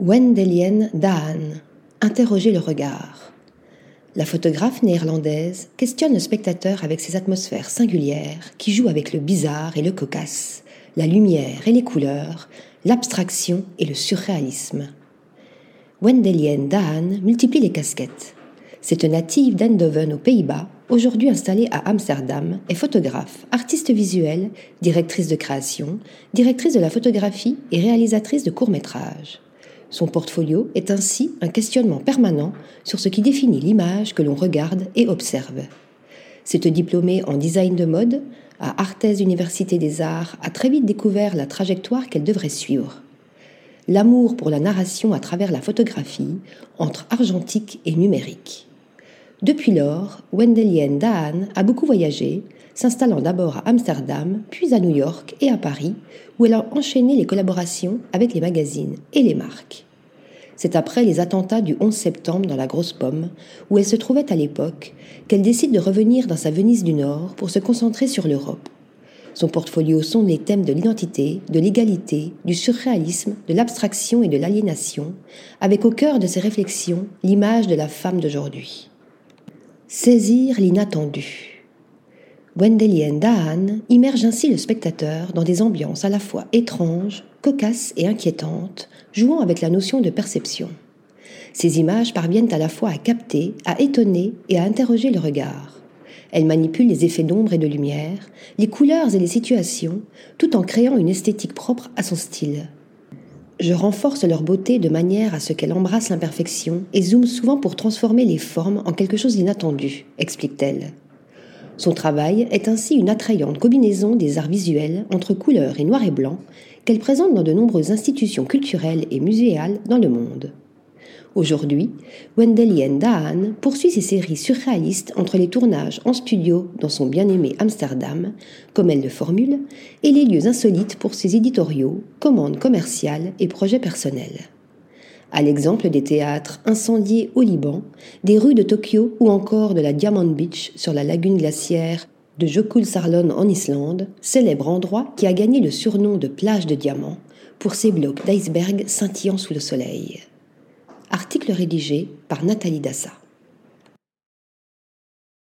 Wendelien Daan, interroger le regard. La photographe néerlandaise questionne le spectateur avec ses atmosphères singulières qui jouent avec le bizarre et le cocasse, la lumière et les couleurs, l'abstraction et le surréalisme. Wendelien Daan multiplie les casquettes. C'est une native d'Eindhoven aux Pays-Bas, aujourd'hui installée à Amsterdam, est photographe, artiste visuelle, directrice de création, directrice de la photographie et réalisatrice de courts-métrages. Son portfolio est ainsi un questionnement permanent sur ce qui définit l'image que l'on regarde et observe. Cette diplômée en design de mode, à Arthès Université des Arts, a très vite découvert la trajectoire qu'elle devrait suivre l'amour pour la narration à travers la photographie entre argentique et numérique. Depuis lors, Wendelien Daan a beaucoup voyagé, s'installant d'abord à Amsterdam, puis à New York et à Paris, où elle a enchaîné les collaborations avec les magazines et les marques. C'est après les attentats du 11 septembre dans la Grosse Pomme, où elle se trouvait à l'époque, qu'elle décide de revenir dans sa Venise du Nord pour se concentrer sur l'Europe. Son portfolio sont les thèmes de l'identité, de l'égalité, du surréalisme, de l'abstraction et de l'aliénation, avec au cœur de ses réflexions l'image de la femme d'aujourd'hui. Saisir l'inattendu. Wendelien Daan immerge ainsi le spectateur dans des ambiances à la fois étranges, cocasses et inquiétantes, jouant avec la notion de perception. Ces images parviennent à la fois à capter, à étonner et à interroger le regard. Elle manipule les effets d'ombre et de lumière, les couleurs et les situations, tout en créant une esthétique propre à son style. Je renforce leur beauté de manière à ce qu'elle embrasse l'imperfection et zoome souvent pour transformer les formes en quelque chose d'inattendu, explique-t-elle. Son travail est ainsi une attrayante combinaison des arts visuels entre couleurs et noir et blanc qu'elle présente dans de nombreuses institutions culturelles et muséales dans le monde. Aujourd'hui, Wendelien Daan poursuit ses séries surréalistes entre les tournages en studio dans son bien-aimé Amsterdam, comme elle le formule, et les lieux insolites pour ses éditoriaux, commandes commerciales et projets personnels. À l'exemple des théâtres incendiés au Liban, des rues de Tokyo ou encore de la Diamond Beach sur la lagune glaciaire de Jökulsárlón en Islande, célèbre endroit qui a gagné le surnom de plage de diamants pour ses blocs d'iceberg scintillant sous le soleil. Rédigé par Nathalie Dassa.